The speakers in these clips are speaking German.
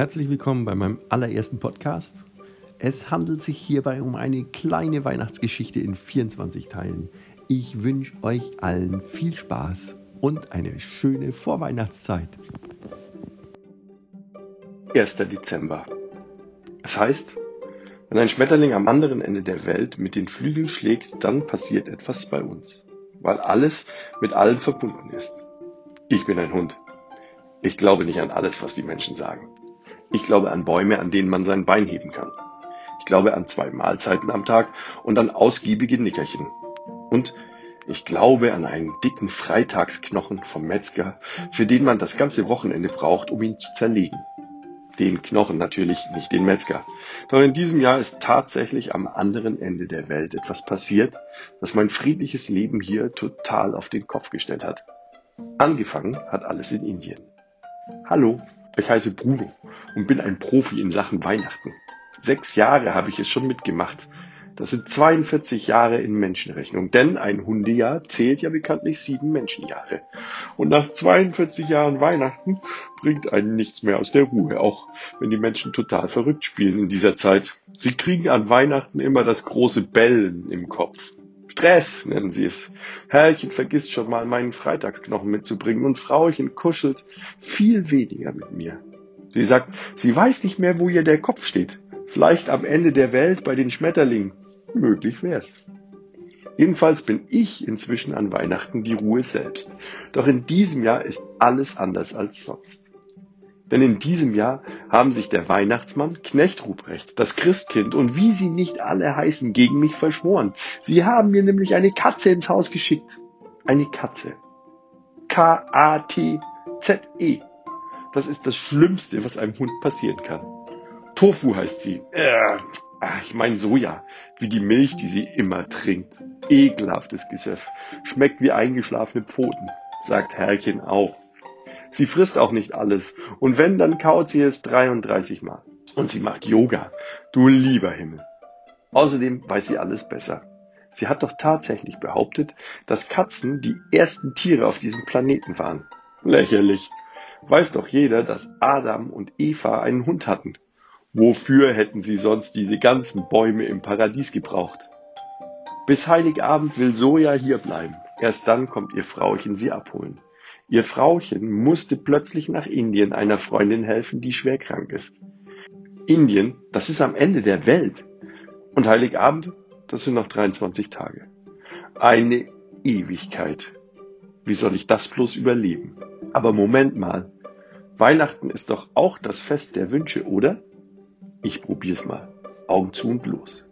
Herzlich willkommen bei meinem allerersten Podcast. Es handelt sich hierbei um eine kleine Weihnachtsgeschichte in 24 Teilen. Ich wünsche euch allen viel Spaß und eine schöne Vorweihnachtszeit. 1. Dezember. Es heißt, wenn ein Schmetterling am anderen Ende der Welt mit den Flügeln schlägt, dann passiert etwas bei uns, weil alles mit allem verbunden ist. Ich bin ein Hund. Ich glaube nicht an alles, was die Menschen sagen. Ich glaube an Bäume, an denen man sein Bein heben kann. Ich glaube an zwei Mahlzeiten am Tag und an ausgiebige Nickerchen. Und ich glaube an einen dicken Freitagsknochen vom Metzger, für den man das ganze Wochenende braucht, um ihn zu zerlegen. Den Knochen natürlich, nicht den Metzger. Doch in diesem Jahr ist tatsächlich am anderen Ende der Welt etwas passiert, das mein friedliches Leben hier total auf den Kopf gestellt hat. Angefangen hat alles in Indien. Hallo, ich heiße Bruno und bin ein Profi in Sachen Weihnachten. Sechs Jahre habe ich es schon mitgemacht. Das sind 42 Jahre in Menschenrechnung, denn ein Hundejahr zählt ja bekanntlich sieben Menschenjahre. Und nach 42 Jahren Weihnachten bringt einen nichts mehr aus der Ruhe, auch wenn die Menschen total verrückt spielen in dieser Zeit. Sie kriegen an Weihnachten immer das große Bellen im Kopf. Stress nennen sie es. Herrchen vergisst schon mal meinen Freitagsknochen mitzubringen und Frauchen kuschelt viel weniger mit mir. Sie sagt, sie weiß nicht mehr, wo ihr der Kopf steht. Vielleicht am Ende der Welt bei den Schmetterlingen. Möglich wär's. Jedenfalls bin ich inzwischen an Weihnachten die Ruhe selbst. Doch in diesem Jahr ist alles anders als sonst. Denn in diesem Jahr haben sich der Weihnachtsmann, Knecht Ruprecht, das Christkind und wie sie nicht alle heißen, gegen mich verschworen. Sie haben mir nämlich eine Katze ins Haus geschickt. Eine Katze. K-A-T-Z-E. Das ist das Schlimmste, was einem Hund passieren kann. Tofu heißt sie. Äh, ich meine Soja, wie die Milch, die sie immer trinkt. Ekelhaftes Gesöff. Schmeckt wie eingeschlafene Pfoten, sagt Herrchen auch. Sie frisst auch nicht alles. Und wenn, dann kaut sie es 33 Mal. Und sie macht Yoga. Du lieber Himmel. Außerdem weiß sie alles besser. Sie hat doch tatsächlich behauptet, dass Katzen die ersten Tiere auf diesem Planeten waren. Lächerlich. Weiß doch jeder, dass Adam und Eva einen Hund hatten. Wofür hätten sie sonst diese ganzen Bäume im Paradies gebraucht? Bis Heiligabend will Soja hier bleiben. Erst dann kommt ihr Frauchen sie abholen. Ihr Frauchen musste plötzlich nach Indien einer Freundin helfen, die schwer krank ist. Indien, das ist am Ende der Welt. Und Heiligabend, das sind noch 23 Tage. Eine Ewigkeit. Wie soll ich das bloß überleben? Aber Moment mal. Weihnachten ist doch auch das Fest der Wünsche, oder? Ich probier's mal. Augen zu und los.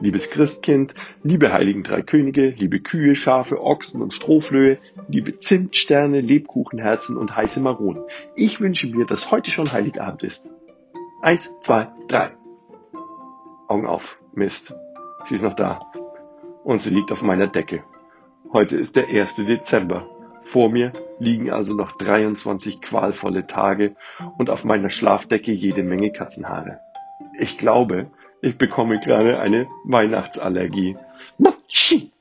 Liebes Christkind, liebe heiligen drei Könige, liebe Kühe, Schafe, Ochsen und Strohflöhe, liebe Zimtsterne, Lebkuchenherzen und heiße Maronen. Ich wünsche mir, dass heute schon Heiligabend ist. Eins, zwei, drei. Augen auf. Mist. Sie ist noch da. Und sie liegt auf meiner Decke. Heute ist der 1. Dezember. Vor mir liegen also noch 23 qualvolle Tage und auf meiner Schlafdecke jede Menge Katzenhaare. Ich glaube, ich bekomme gerade eine Weihnachtsallergie. Matschi!